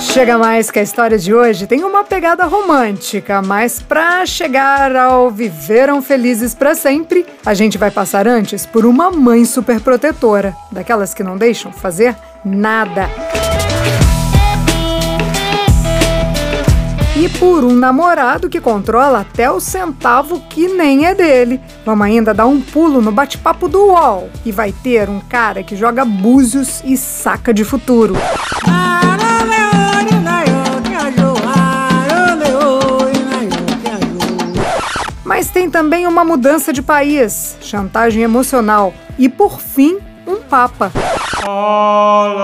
Chega mais que a história de hoje tem uma pegada romântica, mas para chegar ao viveram felizes para sempre, a gente vai passar antes por uma mãe superprotetora, daquelas que não deixam fazer nada. e por um namorado que controla até o centavo que nem é dele. Vamos ainda dar um pulo no bate-papo do UOL e vai ter um cara que joga búzios e saca de futuro. Mas tem também uma mudança de país, chantagem emocional e, por fim, um papa. Aleluia.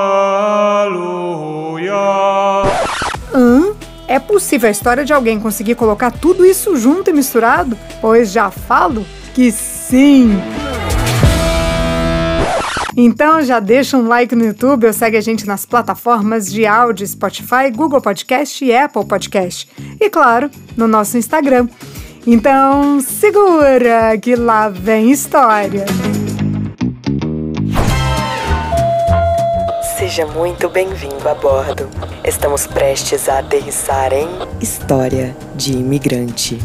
Hã? É possível a história de alguém conseguir colocar tudo isso junto e misturado? Pois já falo que sim! Então já deixa um like no YouTube ou segue a gente nas plataformas de áudio Spotify, Google Podcast e Apple Podcast. E claro, no nosso Instagram. Então segura que lá vem história! Seja muito bem-vindo a bordo. Estamos prestes a aterrissar em História de Imigrante.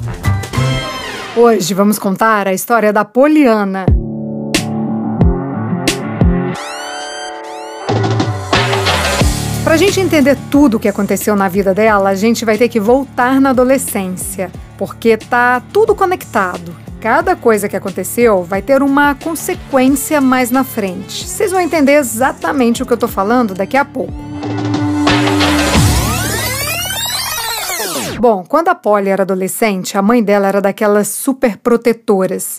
Hoje vamos contar a história da Poliana. Para a gente entender tudo o que aconteceu na vida dela, a gente vai ter que voltar na adolescência, porque tá tudo conectado. Cada coisa que aconteceu vai ter uma consequência mais na frente. Vocês vão entender exatamente o que eu tô falando daqui a pouco. Bom, quando a Polly era adolescente, a mãe dela era daquelas super protetoras.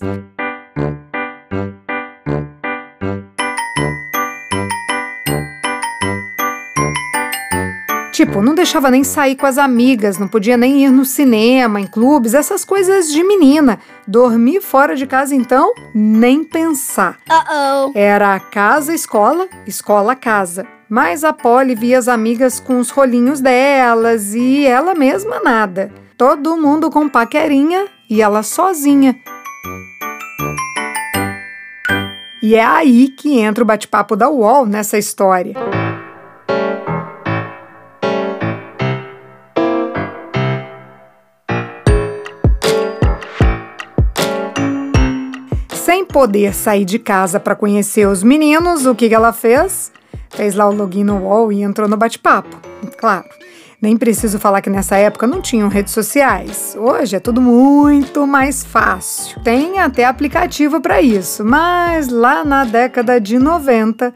Tipo, não deixava nem sair com as amigas, não podia nem ir no cinema, em clubes, essas coisas de menina. Dormir fora de casa, então, nem pensar. Uh -oh. Era casa, escola, escola, casa. Mas a Polly via as amigas com os rolinhos delas e ela mesma nada. Todo mundo com paquerinha e ela sozinha. E é aí que entra o bate-papo da UOL nessa história. Poder sair de casa para conhecer os meninos, o que ela fez? Fez lá o login no UOL e entrou no bate-papo. Claro, nem preciso falar que nessa época não tinham redes sociais. Hoje é tudo muito mais fácil. Tem até aplicativo para isso, mas lá na década de 90,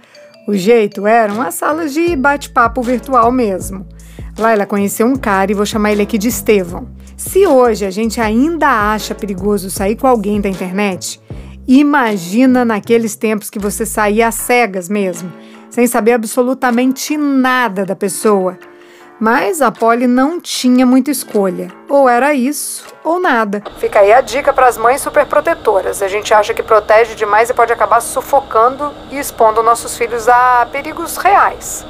o jeito eram as salas de bate-papo virtual mesmo. Lá ela conheceu um cara e vou chamar ele aqui de Estevão. Se hoje a gente ainda acha perigoso sair com alguém da internet, Imagina naqueles tempos que você saía às cegas mesmo, sem saber absolutamente nada da pessoa. Mas a Polly não tinha muita escolha. Ou era isso, ou nada. Fica aí a dica para as mães superprotetoras. A gente acha que protege demais e pode acabar sufocando e expondo nossos filhos a perigos reais.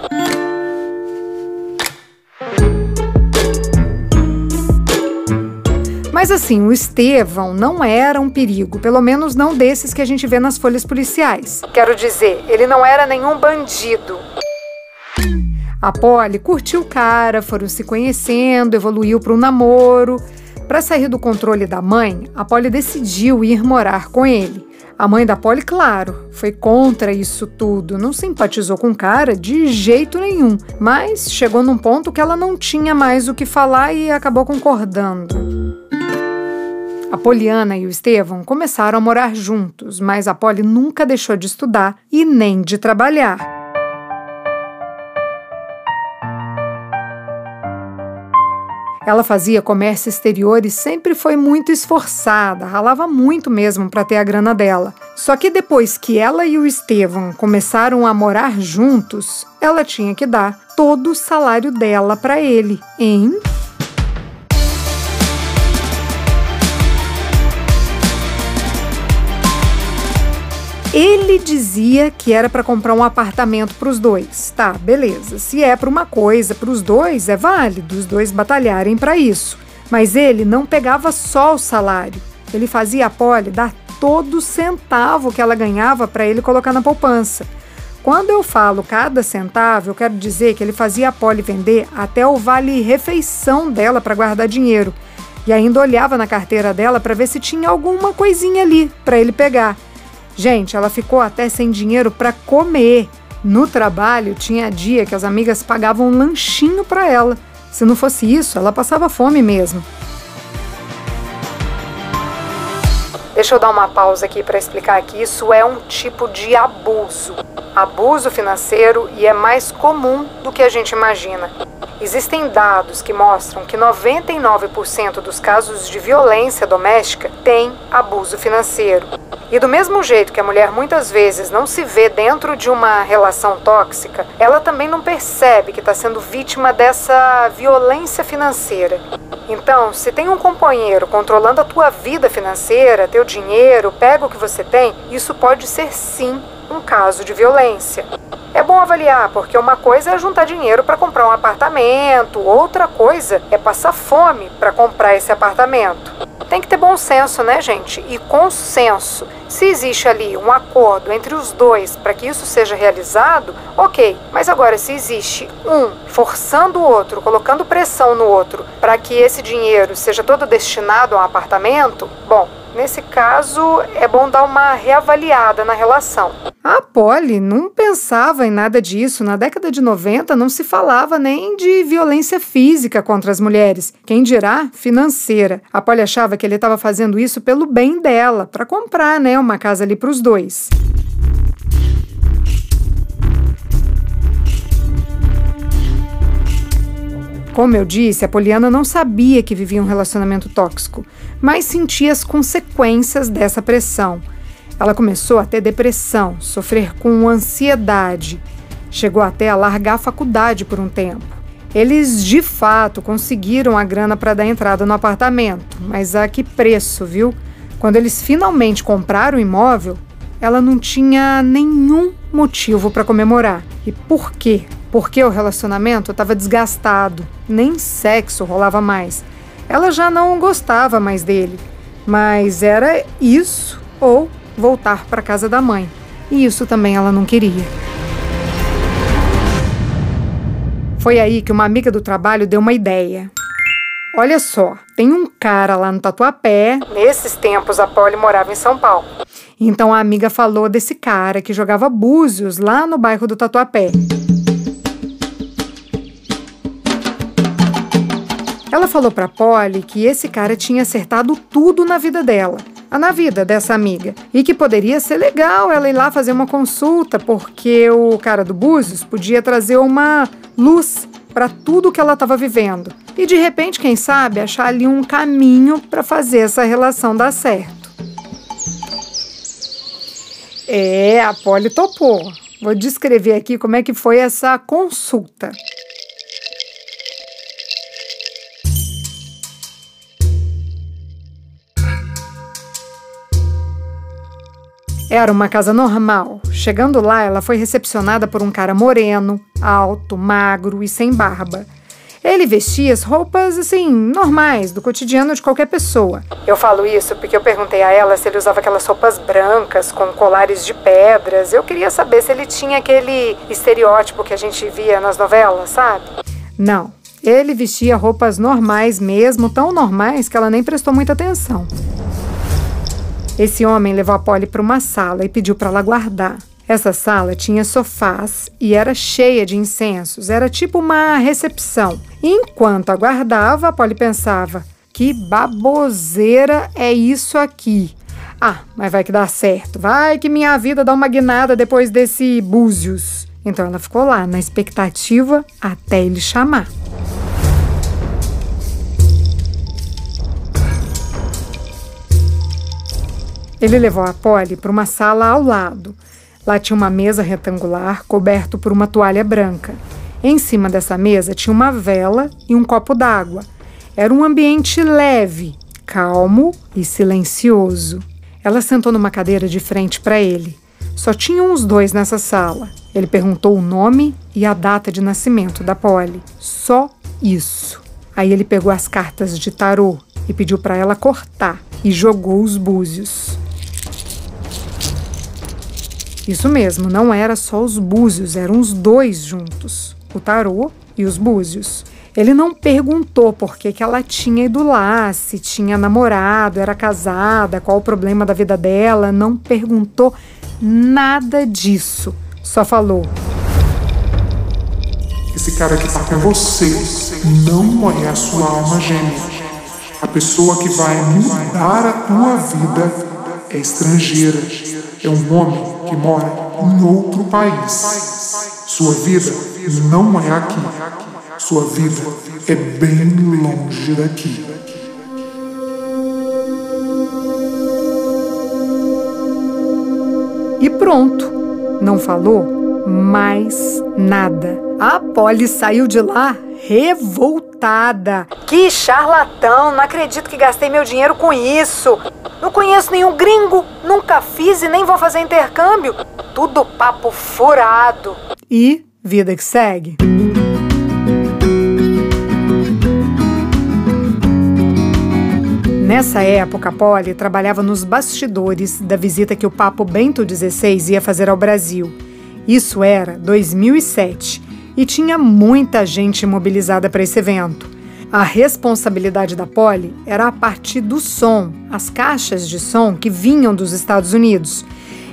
Mas assim, o Estevão não era um perigo, pelo menos não desses que a gente vê nas folhas policiais. Quero dizer, ele não era nenhum bandido. A Polly curtiu o cara, foram se conhecendo, evoluiu para um namoro. Para sair do controle da mãe, a Polly decidiu ir morar com ele. A mãe da Polly, claro, foi contra isso tudo, não simpatizou com o cara de jeito nenhum, mas chegou num ponto que ela não tinha mais o que falar e acabou concordando. A Poliana e o Estevão começaram a morar juntos, mas a Polly nunca deixou de estudar e nem de trabalhar. Ela fazia comércio exterior e sempre foi muito esforçada, ralava muito mesmo para ter a grana dela. Só que depois que ela e o Estevão começaram a morar juntos, ela tinha que dar todo o salário dela para ele, em Ele dizia que era para comprar um apartamento para os dois. Tá, beleza. Se é para uma coisa, para os dois, é válido os dois batalharem para isso. Mas ele não pegava só o salário. Ele fazia a Polly dar todo centavo que ela ganhava para ele colocar na poupança. Quando eu falo cada centavo, eu quero dizer que ele fazia a Polly vender até o vale-refeição dela para guardar dinheiro. E ainda olhava na carteira dela para ver se tinha alguma coisinha ali para ele pegar. Gente, ela ficou até sem dinheiro para comer. No trabalho, tinha dia que as amigas pagavam um lanchinho para ela. Se não fosse isso, ela passava fome mesmo. Deixa eu dar uma pausa aqui para explicar que isso é um tipo de abuso. Abuso financeiro e é mais comum do que a gente imagina. Existem dados que mostram que 99% dos casos de violência doméstica têm abuso financeiro. E do mesmo jeito que a mulher muitas vezes não se vê dentro de uma relação tóxica, ela também não percebe que está sendo vítima dessa violência financeira. Então, se tem um companheiro controlando a tua vida financeira, teu dinheiro, pega o que você tem, isso pode ser sim um caso de violência. É bom avaliar, porque uma coisa é juntar dinheiro para comprar um apartamento, outra coisa é passar fome para comprar esse apartamento. Tem que ter bom senso, né, gente? E consenso. Se existe ali um acordo entre os dois para que isso seja realizado, ok. Mas agora, se existe um forçando o outro, colocando pressão no outro para que esse dinheiro seja todo destinado a um apartamento, bom, Nesse caso, é bom dar uma reavaliada na relação. A Polly não pensava em nada disso. Na década de 90 não se falava nem de violência física contra as mulheres, quem dirá financeira. A Polly achava que ele estava fazendo isso pelo bem dela, para comprar, né, uma casa ali para os dois. Como eu disse, a Poliana não sabia que vivia um relacionamento tóxico, mas sentia as consequências dessa pressão. Ela começou a ter depressão, sofrer com ansiedade. Chegou até a largar a faculdade por um tempo. Eles de fato conseguiram a grana para dar entrada no apartamento, mas a que preço, viu? Quando eles finalmente compraram o imóvel, ela não tinha nenhum motivo para comemorar. E por quê? porque o relacionamento estava desgastado, nem sexo rolava mais. Ela já não gostava mais dele, mas era isso ou voltar para casa da mãe. E isso também ela não queria. Foi aí que uma amiga do trabalho deu uma ideia. Olha só, tem um cara lá no Tatuapé. Nesses tempos a Polly morava em São Paulo. Então a amiga falou desse cara que jogava búzios lá no bairro do Tatuapé. Ela falou para Polly que esse cara tinha acertado tudo na vida dela, na vida dessa amiga, e que poderia ser legal ela ir lá fazer uma consulta, porque o cara do Búzios podia trazer uma luz para tudo que ela estava vivendo. E de repente, quem sabe, achar ali um caminho para fazer essa relação dar certo. É, a Polly topou. Vou descrever aqui como é que foi essa consulta. Era uma casa normal. Chegando lá, ela foi recepcionada por um cara moreno, alto, magro e sem barba. Ele vestia as roupas, assim, normais, do cotidiano de qualquer pessoa. Eu falo isso porque eu perguntei a ela se ele usava aquelas roupas brancas com colares de pedras. Eu queria saber se ele tinha aquele estereótipo que a gente via nas novelas, sabe? Não. Ele vestia roupas normais mesmo, tão normais que ela nem prestou muita atenção. Esse homem levou a Polly para uma sala e pediu para ela guardar. Essa sala tinha sofás e era cheia de incensos, era tipo uma recepção. Enquanto aguardava, Polly pensava: que baboseira é isso aqui? Ah, mas vai que dá certo, vai que minha vida dá uma guinada depois desse búzios. Então ela ficou lá, na expectativa até ele chamar. Ele levou a Polly para uma sala ao lado. Lá tinha uma mesa retangular coberto por uma toalha branca. Em cima dessa mesa tinha uma vela e um copo d'água. Era um ambiente leve, calmo e silencioso. Ela sentou numa cadeira de frente para ele. Só tinham os dois nessa sala. Ele perguntou o nome e a data de nascimento da Polly. Só isso. Aí ele pegou as cartas de tarô e pediu para ela cortar e jogou os búzios. Isso mesmo, não era só os búzios, eram os dois juntos, o tarô e os búzios. Ele não perguntou por que, que ela tinha ido lá, se tinha namorado, era casada, qual o problema da vida dela, não perguntou nada disso. Só falou: Esse cara que tá com você não é a sua alma gêmea. A pessoa que vai mudar a tua vida é estrangeira. É um homem que mora em outro país. Sua vida não é aqui. Sua vida é bem longe daqui. E pronto, não falou mais nada. A Polly saiu de lá revoltada. Que charlatão! Não acredito que gastei meu dinheiro com isso. Não conheço nenhum gringo, nunca fiz e nem vou fazer intercâmbio. Tudo papo furado. E vida que segue. Nessa época, Polly trabalhava nos bastidores da visita que o Papo Bento XVI ia fazer ao Brasil. Isso era 2007 e tinha muita gente mobilizada para esse evento. A responsabilidade da Polly era a partir do som, as caixas de som que vinham dos Estados Unidos.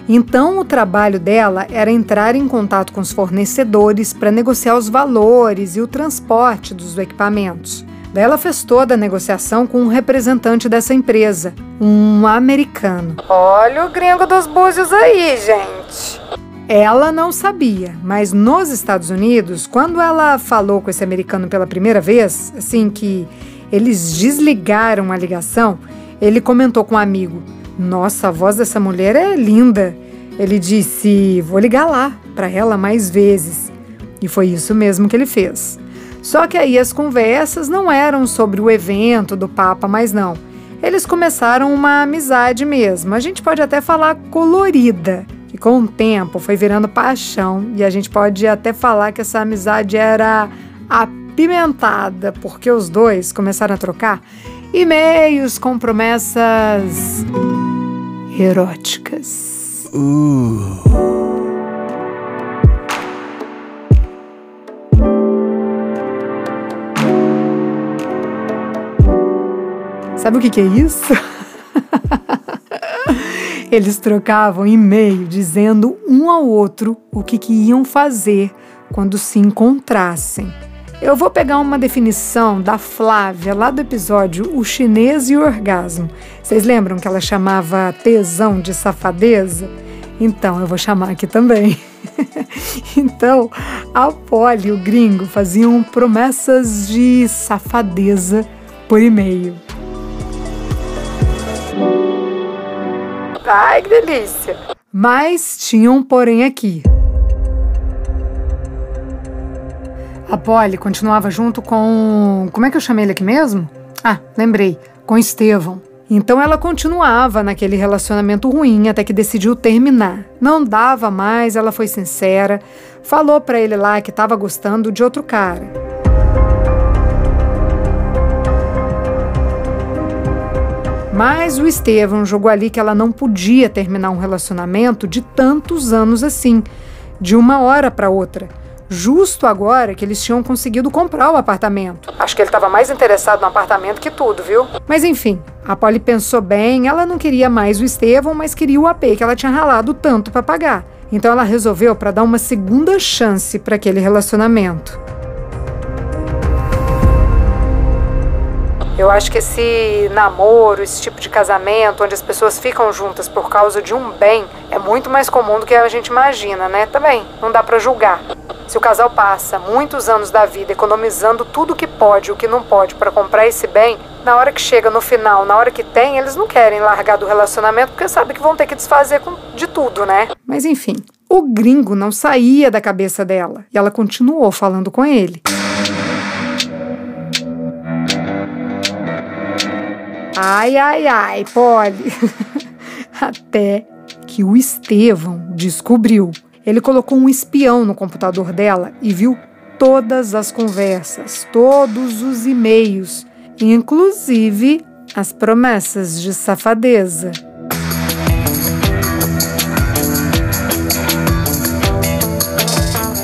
Então, o trabalho dela era entrar em contato com os fornecedores para negociar os valores e o transporte dos equipamentos. Ela fez toda a negociação com um representante dessa empresa, um americano. Olha o gringo dos búzios aí, gente. Ela não sabia, mas nos Estados Unidos, quando ela falou com esse americano pela primeira vez, assim que eles desligaram a ligação, ele comentou com um amigo: Nossa, a voz dessa mulher é linda. Ele disse: Vou ligar lá para ela mais vezes. E foi isso mesmo que ele fez. Só que aí as conversas não eram sobre o evento do Papa, mas não. Eles começaram uma amizade mesmo. A gente pode até falar colorida que com o tempo foi virando paixão e a gente pode até falar que essa amizade era apimentada, porque os dois começaram a trocar e-mails com promessas eróticas. Uh. Sabe o que, que é isso? Eles trocavam e-mail dizendo um ao outro o que, que iam fazer quando se encontrassem. Eu vou pegar uma definição da Flávia lá do episódio O Chinês e o Orgasmo. Vocês lembram que ela chamava tesão de safadeza? Então eu vou chamar aqui também. então, a Polly e o gringo faziam promessas de safadeza por e-mail. Ai, que delícia! Mas tinha um porém aqui. A Polly continuava junto com. Como é que eu chamei ele aqui mesmo? Ah, lembrei. Com Estevão. Então ela continuava naquele relacionamento ruim até que decidiu terminar. Não dava mais, ela foi sincera, falou para ele lá que estava gostando de outro cara. Mas o Estevão jogou ali que ela não podia terminar um relacionamento de tantos anos assim, de uma hora para outra. Justo agora que eles tinham conseguido comprar o apartamento. Acho que ele estava mais interessado no apartamento que tudo, viu? Mas enfim, a Polly pensou bem, ela não queria mais o Estevão, mas queria o AP que ela tinha ralado tanto para pagar. Então ela resolveu para dar uma segunda chance para aquele relacionamento. Eu acho que esse namoro, esse tipo de casamento, onde as pessoas ficam juntas por causa de um bem, é muito mais comum do que a gente imagina, né? Também, não dá para julgar. Se o casal passa muitos anos da vida economizando tudo o que pode e o que não pode para comprar esse bem, na hora que chega no final, na hora que tem, eles não querem largar do relacionamento porque sabem que vão ter que desfazer de tudo, né? Mas enfim, o gringo não saía da cabeça dela e ela continuou falando com ele. Ai, ai, ai, Polly. Até que o Estevão descobriu. Ele colocou um espião no computador dela e viu todas as conversas, todos os e-mails, inclusive as promessas de safadeza.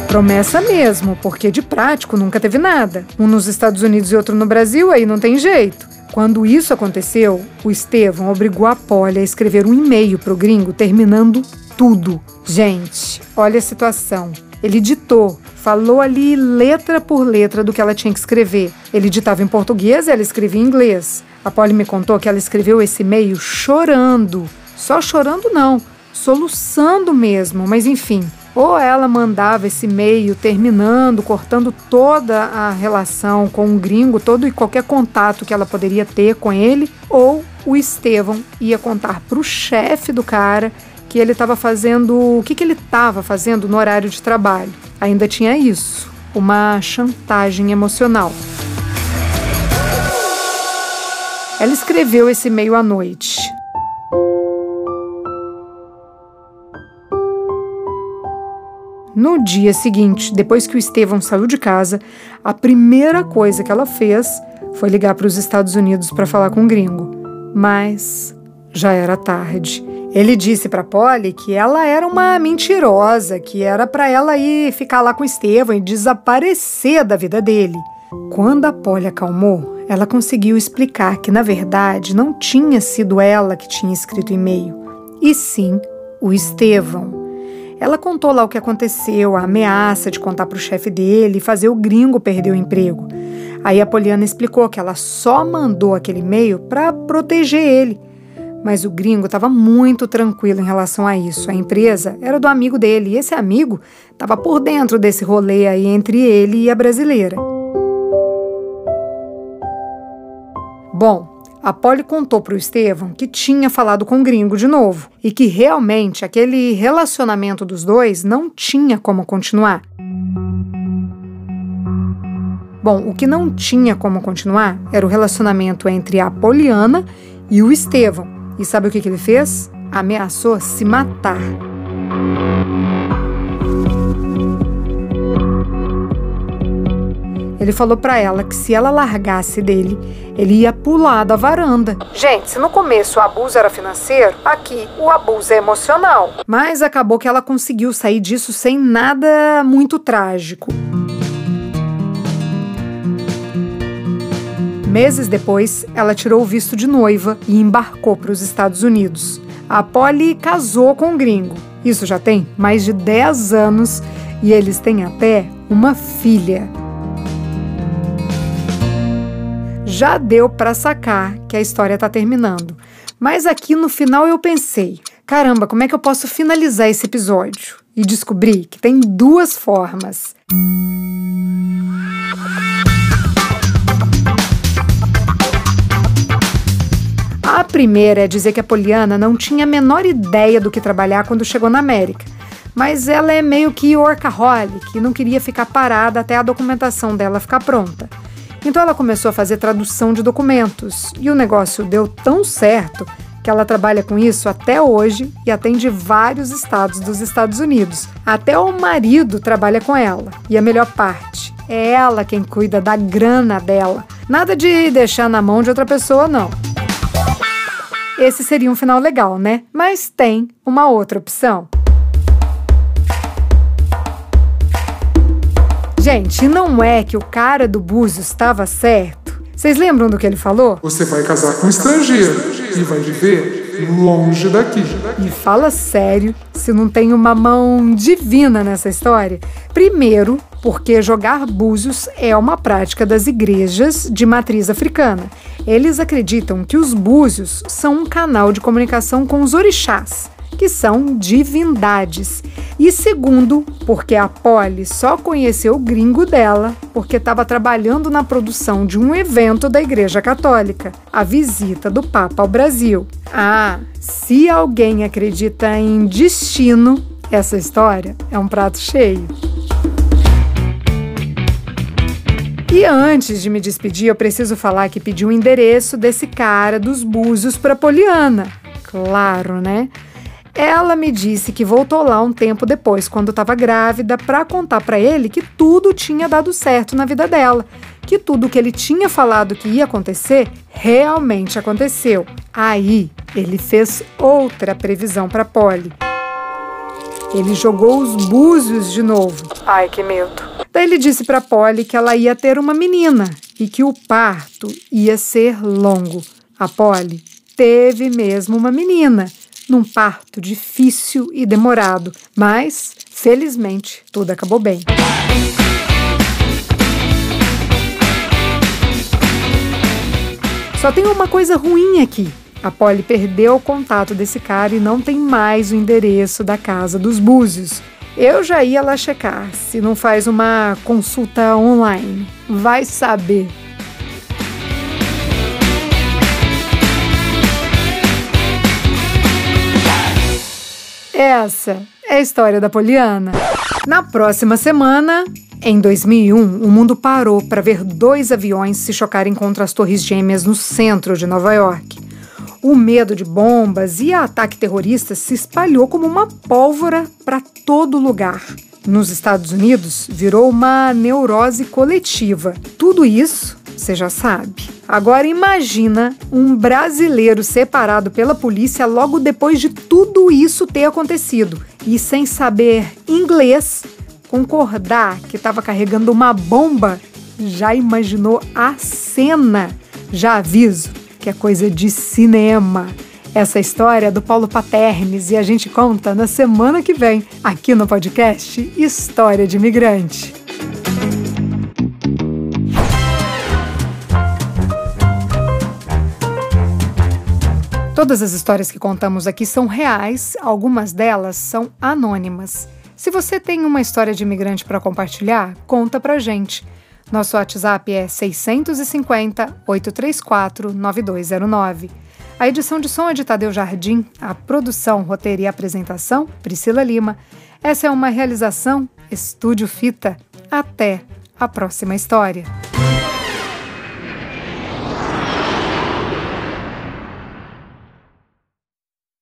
Promessa mesmo, porque de prático nunca teve nada. Um nos Estados Unidos e outro no Brasil, aí não tem jeito. Quando isso aconteceu, o Estevão obrigou a Polly a escrever um e-mail pro gringo terminando tudo. Gente, olha a situação. Ele ditou, falou ali letra por letra do que ela tinha que escrever. Ele ditava em português e ela escrevia em inglês. A Polly me contou que ela escreveu esse e-mail chorando. Só chorando não, soluçando mesmo, mas enfim. Ou ela mandava esse e-mail terminando, cortando toda a relação com o gringo, todo e qualquer contato que ela poderia ter com ele, ou o Estevão ia contar para o chefe do cara que ele estava fazendo, o que, que ele estava fazendo no horário de trabalho. Ainda tinha isso, uma chantagem emocional. Ela escreveu esse e-mail à noite. No dia seguinte, depois que o Estevão saiu de casa, a primeira coisa que ela fez foi ligar para os Estados Unidos para falar com o gringo. Mas já era tarde. Ele disse para Polly que ela era uma mentirosa, que era para ela ir ficar lá com o Estevão e desaparecer da vida dele. Quando a Polly acalmou, ela conseguiu explicar que na verdade não tinha sido ela que tinha escrito o e-mail, e sim o Estevão. Ela contou lá o que aconteceu, a ameaça de contar para o chefe dele e fazer o gringo perder o emprego. Aí a Poliana explicou que ela só mandou aquele e-mail para proteger ele. Mas o gringo estava muito tranquilo em relação a isso. A empresa era do amigo dele e esse amigo estava por dentro desse rolê aí entre ele e a brasileira. Bom, a Polly contou para o Estevam que tinha falado com o gringo de novo e que realmente aquele relacionamento dos dois não tinha como continuar. Bom, o que não tinha como continuar era o relacionamento entre a Poliana e o Estevam. E sabe o que, que ele fez? Ameaçou se matar. Ele falou para ela que se ela largasse dele, ele ia pular da varanda. Gente, se no começo o abuso era financeiro, aqui o abuso é emocional. Mas acabou que ela conseguiu sair disso sem nada muito trágico. Meses depois, ela tirou o visto de noiva e embarcou para os Estados Unidos. A Polly casou com um gringo. Isso já tem mais de 10 anos e eles têm até uma filha. Já deu para sacar que a história está terminando. Mas aqui no final eu pensei: caramba, como é que eu posso finalizar esse episódio? E descobri que tem duas formas. A primeira é dizer que a Poliana não tinha a menor ideia do que trabalhar quando chegou na América. Mas ela é meio que workaholic e não queria ficar parada até a documentação dela ficar pronta. Então ela começou a fazer tradução de documentos e o negócio deu tão certo que ela trabalha com isso até hoje e atende vários estados dos Estados Unidos. Até o marido trabalha com ela. E a melhor parte, é ela quem cuida da grana dela. Nada de deixar na mão de outra pessoa, não. Esse seria um final legal, né? Mas tem uma outra opção. Gente, não é que o cara do Búzios estava certo? Vocês lembram do que ele falou? Você vai casar com um estrangeiro e vai viver longe daqui. E fala sério se não tem uma mão divina nessa história. Primeiro, porque jogar búzios é uma prática das igrejas de matriz africana. Eles acreditam que os búzios são um canal de comunicação com os orixás que são divindades. E segundo, porque a Polly só conheceu o gringo dela porque estava trabalhando na produção de um evento da Igreja Católica, a visita do Papa ao Brasil. Ah, se alguém acredita em destino, essa história é um prato cheio. E antes de me despedir, eu preciso falar que pedi o um endereço desse cara dos búzios para Poliana. Claro, né? Ela me disse que voltou lá um tempo depois, quando estava grávida, para contar para ele que tudo tinha dado certo na vida dela, que tudo que ele tinha falado que ia acontecer realmente aconteceu. Aí ele fez outra previsão para Polly. Ele jogou os búzios de novo. Ai, que medo. Daí ele disse para Polly que ela ia ter uma menina e que o parto ia ser longo. A Polly teve mesmo uma menina, num parto difícil e demorado, mas felizmente tudo acabou bem. Só tem uma coisa ruim aqui. A Polly perdeu o contato desse cara e não tem mais o endereço da casa dos Búzios. Eu já ia lá checar se não faz uma consulta online. Vai saber. Essa é a história da Poliana. Na próxima semana, em 2001, o mundo parou para ver dois aviões se chocarem contra as Torres Gêmeas no centro de Nova York. O medo de bombas e ataque terrorista se espalhou como uma pólvora para todo lugar. Nos Estados Unidos, virou uma neurose coletiva. Tudo isso você já sabe. Agora imagina um brasileiro separado pela polícia logo depois de tudo isso ter acontecido e sem saber inglês concordar que estava carregando uma bomba, já imaginou a cena? Já aviso que é coisa de cinema. Essa história é do Paulo Paternes e a gente conta na semana que vem, aqui no podcast História de Imigrante. Todas as histórias que contamos aqui são reais, algumas delas são anônimas. Se você tem uma história de imigrante para compartilhar, conta pra gente. Nosso WhatsApp é 650 834 9209. A edição de som é de Tadeu Jardim, a produção, roteiro e apresentação, Priscila Lima. Essa é uma realização Estúdio Fita. Até a próxima história.